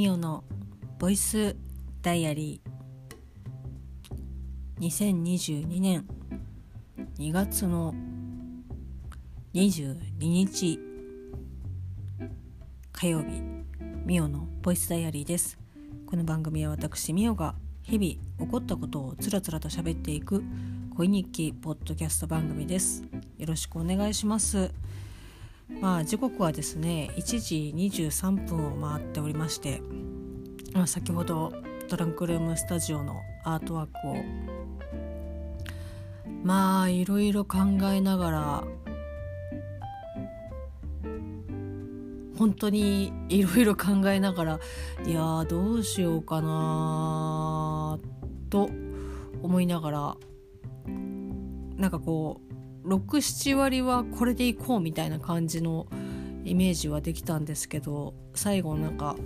ミオのボイスダイアリー。2022年2月の22日火曜日ミオのボイスダイアリーです。この番組は私ミオが日々起こったことをつらつらと喋っていく恋日記ポッドキャスト番組です。よろしくお願いします。まあ時刻はですね1時23分を回っておりまして、先ほどトランクルームスタジオのアートワークをまあいろいろ考えながら本当にいろいろ考えながらいやどうしようかなと思いながらなんかこう67割はこれでいこうみたいな感じのイメージはできたんですけど最後なんか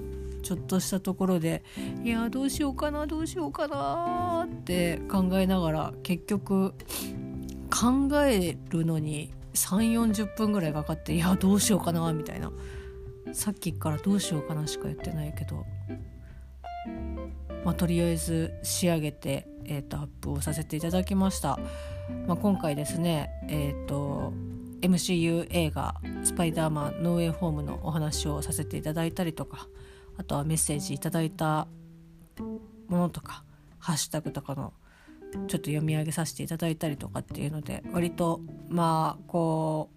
ちょっとしたところでいやどうしようかなどうしようかなって考えながら結局考えるのに3 4 0分ぐらいかかっていやどうしようかなみたいなさっきからどうしようかなしか言ってないけど、まあ、とりあえず仕上げて、えーとアップをさせていただきました。まあ、今回ですねえっ、ー、と MCU 映画「スパイダーマンノーウェイホーム」のお話をさせていただいたりとかあとはメッセージいただいたものとかハッシュタグとかのちょっと読み上げさせていただいたりとかっていうので割とまあこう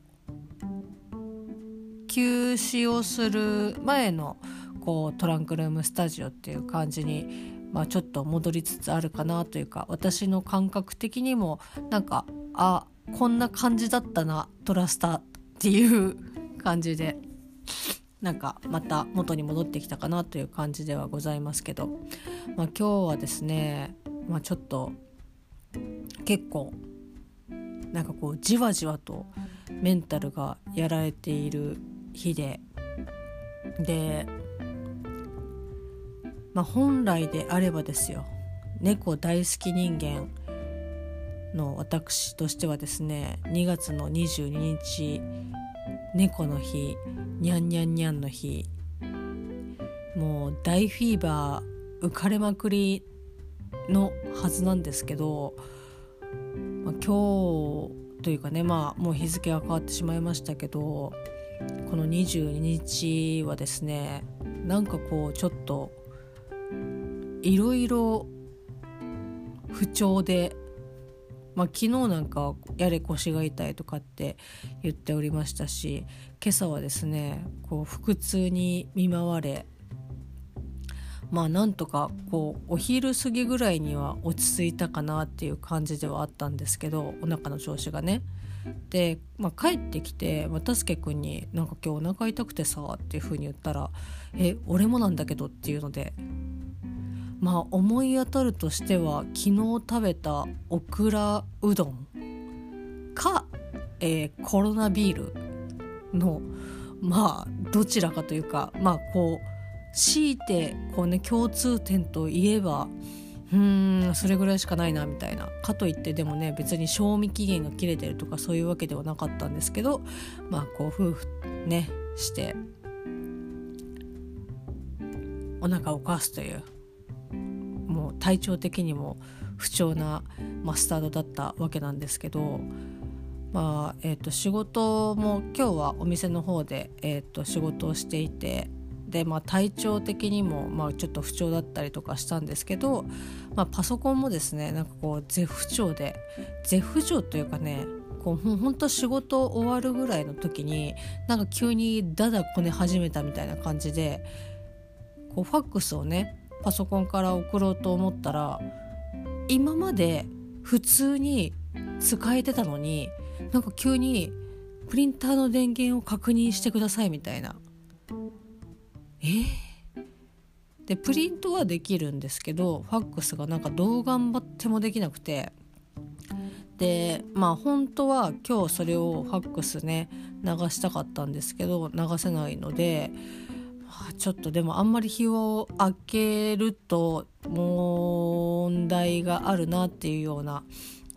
休止をする前のこうトランクルームスタジオっていう感じにまあ、ちょっと戻りつつあるかなというか私の感覚的にもなんかあこんな感じだったなトラスターっていう感じでなんかまた元に戻ってきたかなという感じではございますけど、まあ、今日はですね、まあ、ちょっと結構なんかこうじわじわとメンタルがやられている日ででまあ、本来であればですよ。猫大好き人間の私としてはですね2月の22日猫の日にゃんにゃんにゃんの日もう大フィーバー浮かれまくりのはずなんですけど、まあ、今日というかねまあもう日付が変わってしまいましたけどこの22日はですねなんかこうちょっといろいろ不調で、まあ、昨日なんかやれ腰が痛いとかって言っておりましたし今朝はですねこう腹痛に見舞われまあなんとかこうお昼過ぎぐらいには落ち着いたかなっていう感じではあったんですけどお腹の調子がね。で、まあ、帰ってきてまたすけくんに「なんか今日お腹痛くてさ」っていう風に言ったら「え俺もなんだけど」っていうのでまあ思い当たるとしては昨日食べたオクラうどんか、えー、コロナビールのまあどちらかというかまあこう強いてこうね共通点といえばうーんそれぐらいしかないなみたいな。かといってでもね別に賞味期限が切れてるとかそういうわけではなかったんですけどまあこう夫婦ねしてお腹を壊すというもう体調的にも不調なマスタードだったわけなんですけど、まあえー、と仕事も今日はお店の方で、えー、と仕事をしていてで、まあ、体調的にも、まあ、ちょっと不調だったりとかしたんですけど、まあ、パソコンもですねなんかこう絶不調で絶不調というかねこうほんと仕事終わるぐらいの時になんか急にダダこね始めたみたいな感じでこうファックスをねパソコンから送ろうと思ったら今まで普通に使えてたのになんか急にプリンターの電源を確認してくださいみたいな。え？ー、でプリントはできるんですけどファックスがなんかどう頑張ってもできなくてでまあ本当は今日それをファックスね流したかったんですけど流せないのでちょっとでもあんまり日を明けると問題があるなっていうような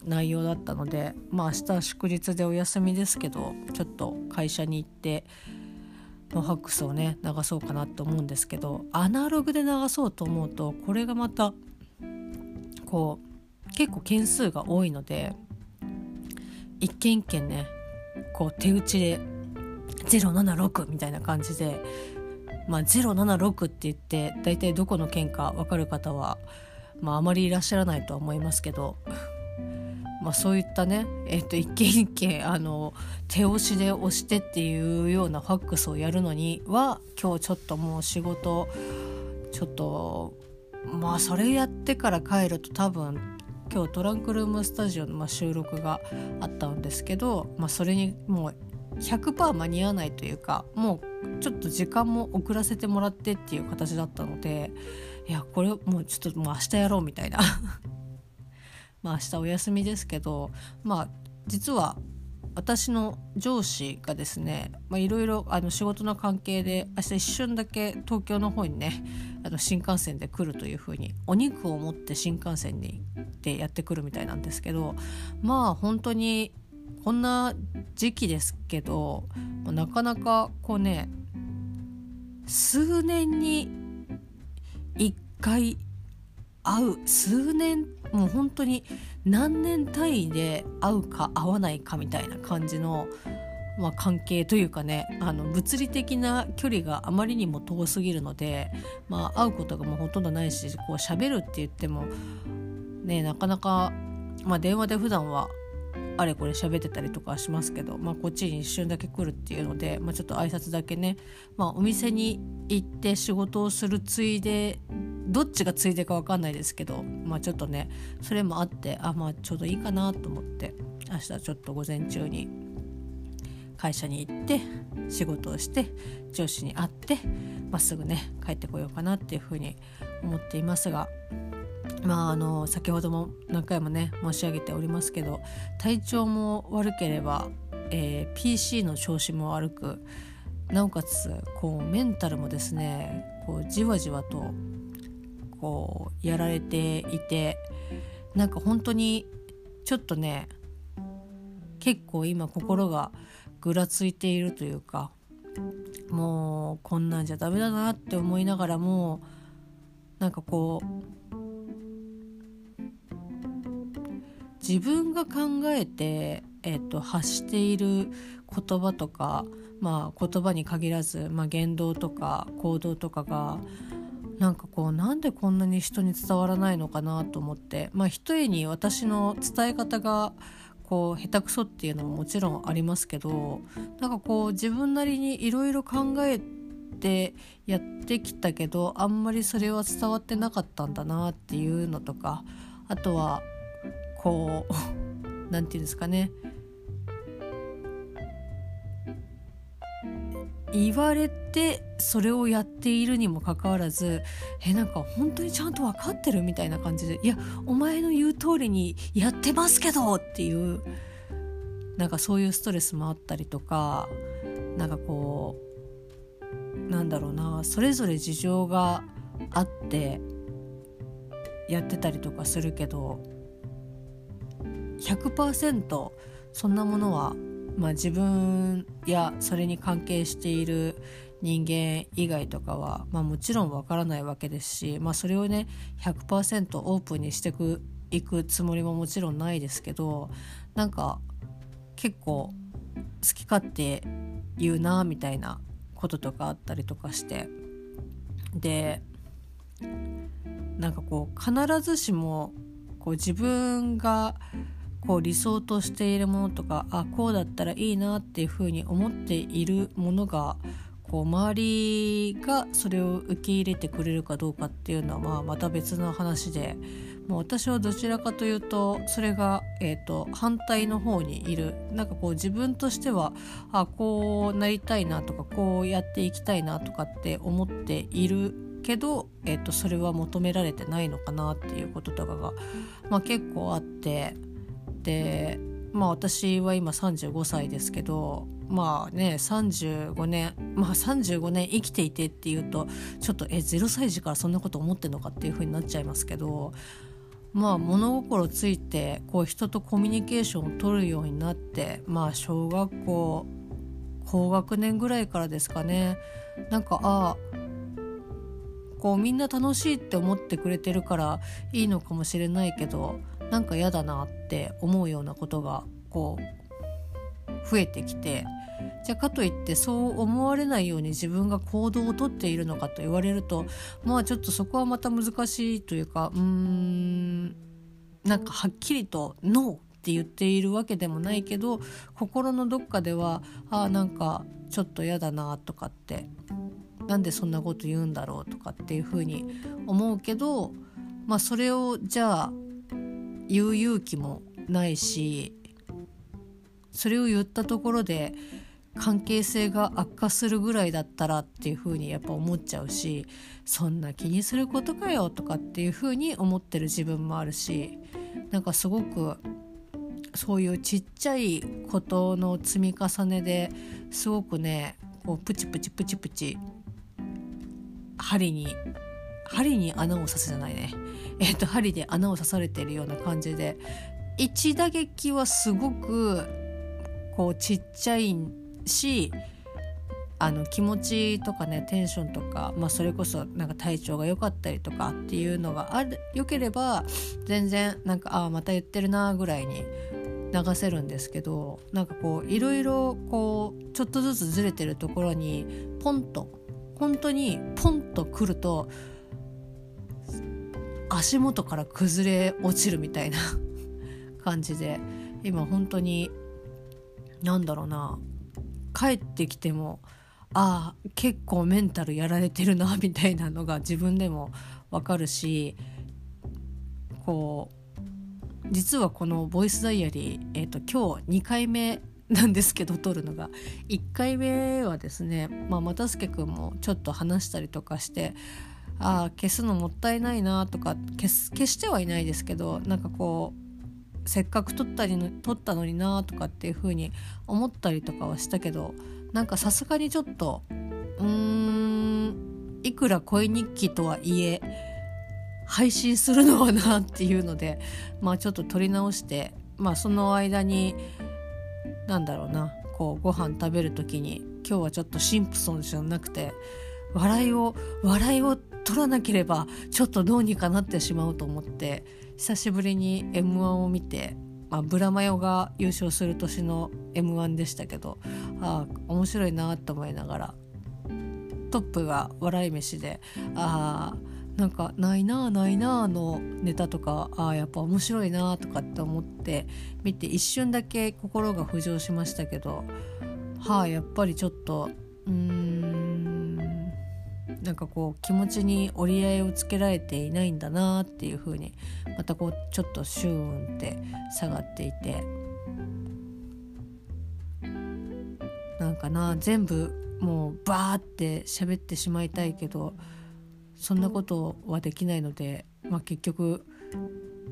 内容だったのでまあ明日は祝日でお休みですけどちょっと会社に行ってのファックスをね流そうかなと思うんですけどアナログで流そうと思うとこれがまたこう結構件数が多いので一件一件ねこう手打ちで076みたいな感じでまあ076って言って大体どこの県か分かる方はまああまりいらっしゃらないとは思いますけど まあ、そういったね、えっと、一件一件あの手押しで押してっていうようなファックスをやるのには今日ちょっともう仕事ちょっとまあそれやってから帰ると多分今日トランクルームスタジオの、ま、収録があったんですけど、まあ、それにもう100%間に合わないというかもうちょっと時間も遅らせてもらってっていう形だったのでいやこれもうちょっともう明日やろうみたいな。まあ明日お休みですけどまあ実は私の上司がですねいろいろ仕事の関係で明日一瞬だけ東京の方にねあの新幹線で来るというふうにお肉を持って新幹線にでやってくるみたいなんですけどまあ本当にこんな時期ですけどなかなかこうね数年に1回会う数年もう本当に何年単位で会うか会わないかみたいな感じの、まあ、関係というかねあの物理的な距離があまりにも遠すぎるので、まあ、会うことがもうほとんどないしこう喋るって言ってもねなかなか、まあ、電話で普段はあれこれ喋ってたりとかしますけど、まあ、こっちに一瞬だけ来るっていうので、まあ、ちょっと挨拶だけね、まあ、お店に行って仕事をするついでどっちがついでか分かんないですけど、まあ、ちょっとねそれもあってあまあちょうどいいかなと思って明日ちょっと午前中に会社に行って仕事をして上司に会ってまっすぐね帰ってこようかなっていうふうに思っていますがまああの先ほども何回もね申し上げておりますけど体調も悪ければ、えー、PC の調子も悪くなおかつこうメンタルもですねこうじわじわとこうやられていてなんか本当にちょっとね結構今心がぐらついているというかもうこんなんじゃダメだなって思いながらもなんかこう自分が考えて、えーと、発している言葉とか、まあ、言葉に限らず、まあ、言動とか行動とかがなんかこうなんでこんなに人に伝わらないのかなと思ってまあ一重に私の伝え方がこう下手くそっていうのももちろんありますけどなんかこう自分なりにいろいろ考えてやってきたけどあんまりそれは伝わってなかったんだなっていうのとかあとはこう何て言うんですかね。言われてそれをやっているにもかかわらずえなんか本当にちゃんと分かってるみたいな感じでいやお前の言う通りにやってますけどっていうなんかそういうストレスもあったりとかなんかこうなんだろうなそれぞれ事情があってやってたりとかするけど100%そんなものはまあ、自分やそれに関係している人間以外とかは、まあ、もちろんわからないわけですし、まあ、それをね100%オープンにしてくいくつもりももちろんないですけどなんか結構好き勝手言うなみたいなこととかあったりとかして。でなんかこう必ずしもこう自分がこう理想としているものとかあこうだったらいいなっていうふうに思っているものがこう周りがそれを受け入れてくれるかどうかっていうのはまた別の話でもう私はどちらかというとそれが、えと、反対の方にいるなんかこう自分としてはあこうなりたいなとかこうやっていきたいなとかって思っているけど、えーとそれは求められてないのかなっていうこととかが、まあ、結構あって。でまあ私は今35歳ですけどまあね35年まあ35年生きていてっていうとちょっとえ0歳児からそんなこと思ってんのかっていう風になっちゃいますけどまあ物心ついてこう人とコミュニケーションを取るようになってまあ小学校高学年ぐらいからですかね。なんかああこうみんな楽しいって思ってくれてるからいいのかもしれないけどなんか嫌だなって思うようなことがこう増えてきてじゃあかといってそう思われないように自分が行動をとっているのかと言われるとまあちょっとそこはまた難しいというかうーんなんかはっきりと「ノー」って言っているわけでもないけど心のどっかではあなんかちょっと嫌だなとかってなんでそんなこと言うんだろうとかっていうふうに思うけどまあそれをじゃあ言う勇気もないしそれを言ったところで関係性が悪化するぐらいだったらっていうふうにやっぱ思っちゃうしそんな気にすることかよとかっていうふうに思ってる自分もあるしなんかすごくそういうちっちゃいことの積み重ねですごくねこうプチプチプチプチ針に針に穴を刺すじゃないね。えっ、と針で穴を刺されてるような感じで一打撃はすごくこうちっちゃいしあの気持ちとかねテンションとか、まあ、それこそなんか体調が良かったりとかっていうのがある良ければ全然なんかああまた言ってるなぐらいに流せるんですけどなんかこういろいろこうちょっとずつずれてるところにポンと本当にポンとくると足元から崩れ落ちるみたいな 感じで今本当になんだろうな帰ってきてもああ結構メンタルやられてるな みたいなのが自分でもわかるしこう実はこの「ボイスダイアリー」えーと、今日2回目なんですけど撮るのが。1回目はですね、まあ、又助君もちょっと話したりとかしてあ消すのもったいないなとか消す消してはいないですけどなんかこうせっかく撮ったりの撮ったのになとかっていう風に思ったりとかはしたけどなんかさすがにちょっとうーんいくら恋日記とはいえ配信するのはなっていうのでまあちょっと撮り直してまあその間になんだろうなこうご飯食べる時に今日はちょっとシンプソンじゃなくて笑いを笑いを取らなければちょっとどうにかなってしまうと思って久しぶりに m 1を見て、まあ、ブラマヨが優勝する年の m 1でしたけどああ面白いなと思いながらトップが笑い飯でああなんかないなあないなあのネタとかああやっぱ面白いなあとかって思って見て一瞬だけ心が浮上しましたけどはあやっぱりちょっとうんなんかこう気持ちに折り合いをつけられていないんだなっていう風にまたこうちょっとシューンって下がっていて。なんかな全部もうバーって喋ってしまいたいけどそんなことはできないので、まあ、結局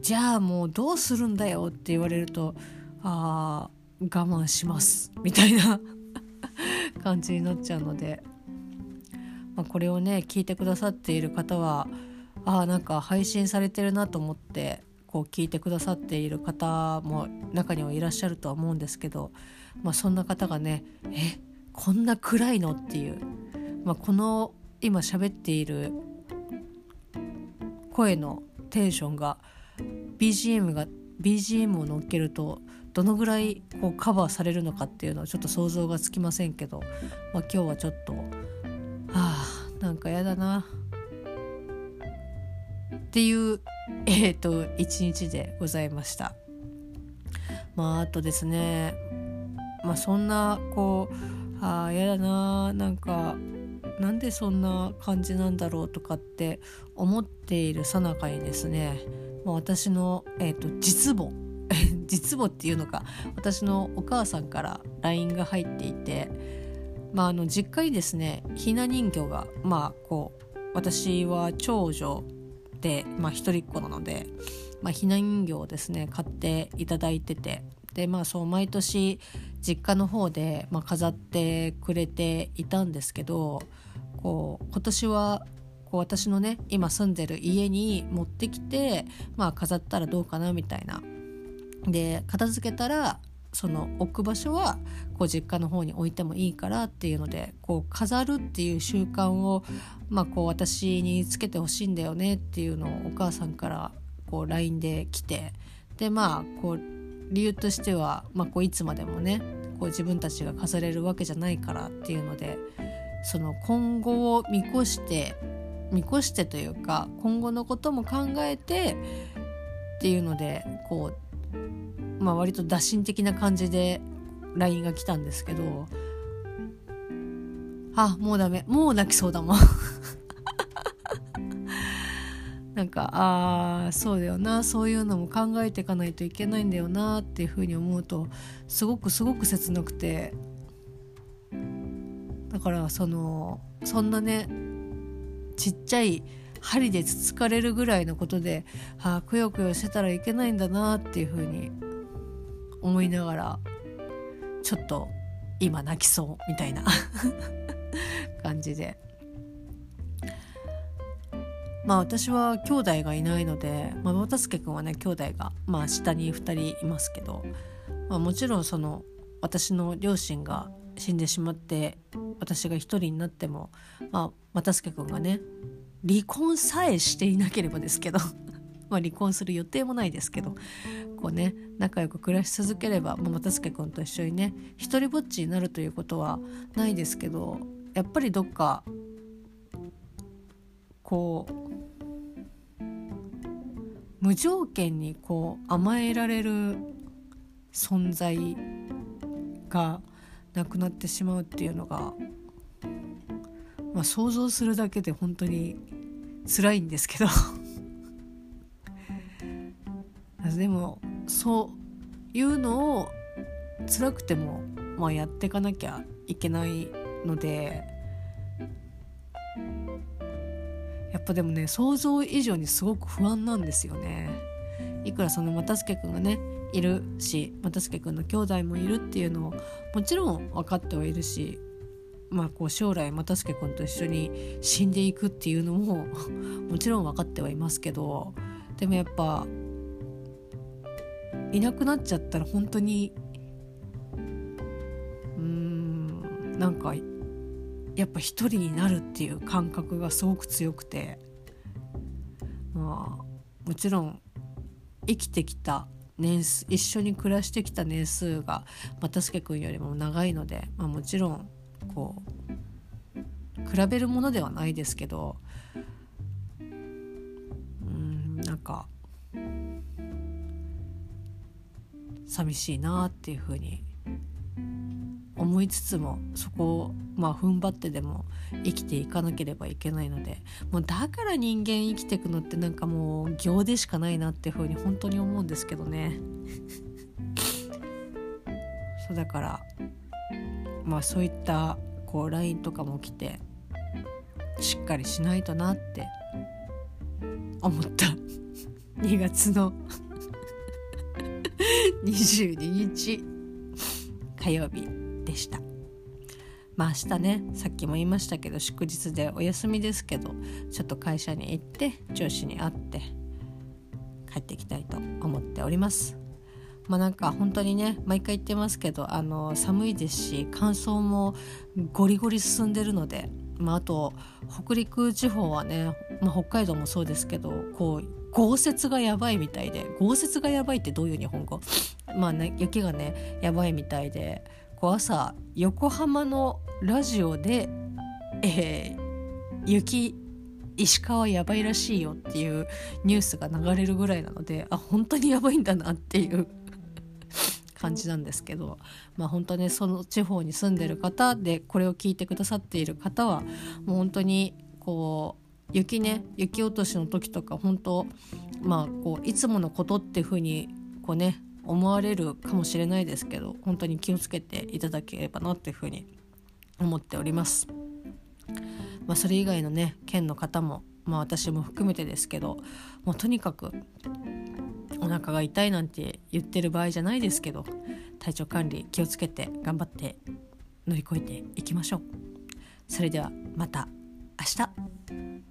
じゃあもうどうするんだよって言われるとああ我慢しますみたいな 感じになっちゃうので。まあ、これをね聞いてくださっている方はあなんか配信されてるなと思ってこう聞いてくださっている方も中にはいらっしゃるとは思うんですけど、まあ、そんな方がねえこんな暗いのっていう、まあ、この今喋っている声のテンションが BGM が BGM を乗っけるとどのぐらいこうカバーされるのかっていうのはちょっと想像がつきませんけど、まあ、今日はちょっとなんかやだな。っていうえっ、ー、と一日でございました。まああとですね。まあそんなこうああやだな。なんかなんでそんな感じなんだろうとかって思っているさなかにですね、まあ、私の、えーと、と実母。実母っていうのか。私のお母さんから LINE が入っていて。まあ、あの実家にですねひな人形がまあこう私は長女で、まあ、一人っ子なので、まあ、ひな人形をですね買っていただいててでまあそう毎年実家の方で、まあ、飾ってくれていたんですけどこう今年はこう私のね今住んでる家に持ってきて、まあ、飾ったらどうかなみたいな。で片付けたらその置く場所はこう実家の方に置いてもいいからっていうのでこう飾るっていう習慣を、まあ、こう私につけてほしいんだよねっていうのをお母さんからこう LINE で来てでまあこう理由としては、まあ、こういつまでもねこう自分たちが飾れるわけじゃないからっていうのでその今後を見越して見越してというか今後のことも考えてっていうのでこう、まあ、割と打診的な感じで LINE が来たんですけどあもうダメ。もう泣きそうだもん。なんかああそうだよな。そういうのも考えていかないといけないんだよなっていうふうに思うとすごくすごく切なくて。だからそのそんなねちっちゃい針でつつかれるぐらいのことで、あ、くよくよしてたらいけないんだなっていうふうに思いながらちょっと今泣きそうみたいな 感じで。まあ私は兄弟がいないので、まあ、渡助君はね兄弟が、まあ、下に2人いますけど、まあ、もちろんその私の両親が死んでしまって私が一人になっても、まあ、渡助君がね離婚さえしていなければですけどまあ離婚する予定もないですけどこうね仲良く暮らし続ければ、まあ、又助君と一緒にね一人ぼっちになるということはないですけどやっぱりどっかこう無条件にこう甘えられる存在がなくなってしまうっていうのが、まあ、想像するだけで本当に辛いんですけど。でもそういうのを辛くても、まあ、やっていかなきゃいけないので。やっぱでもね想像以上にすごく不安なんですよねいくらその又助君がねいるし又助君の兄弟もいるっていうのをもちろん分かってはいるしまあこう将来又助君と一緒に死んでいくっていうのも もちろん分かってはいますけどでもやっぱいなくなっちゃったら本当にうーんなんかやっぱ一人になるっていう感覚がすごく強くて。まあもちろん生きてきた年数一緒に暮らしてきた年数が又助君よりも長いので、まあ、もちろんこう比べるものではないですけど寂しいなっていうふうに思いつつもそこをまあ踏ん張ってでも生きていかなければいけないのでもうだから人間生きていくのってなんかもう行でしかないなっていうふうに本当に思うんですけどね。そうだからまあそういったこう LINE とかも来てしっかりしないとなって思った。2月の22日。火曜日でした。まあ明日ねさっきも言いましたけど祝日でお休みですけどちょっと会社に行って上司に会って帰っていきたいと思っております。まあなんか本当にね毎回言ってますけどあの寒いですし乾燥もゴリゴリ進んでるのでまあ、あと北陸地方はね、まあ、北海道もそうですけどこう豪雪がやばいみたいで豪雪がやばいってどういう日本語？まあね雪がねやばいみたいでこう朝横浜のラジオで、えー、雪石川やばいらしいよっていうニュースが流れるぐらいなのであ本当にやばいんだなっていう 感じなんですけどまあ本当ねその地方に住んでる方でこれを聞いてくださっている方はもう本当にこう雪ね雪落としの時とか本当まあこういつものことっていう風にこうね思われるかもしれないですけど本当に気をつけていただければなっていうふうに思っております。まあ、それ以外のね県の方も、まあ、私も含めてですけどもうとにかくお腹が痛いなんて言ってる場合じゃないですけど体調管理気をつけて頑張って乗り越えていきましょう。それではまた明日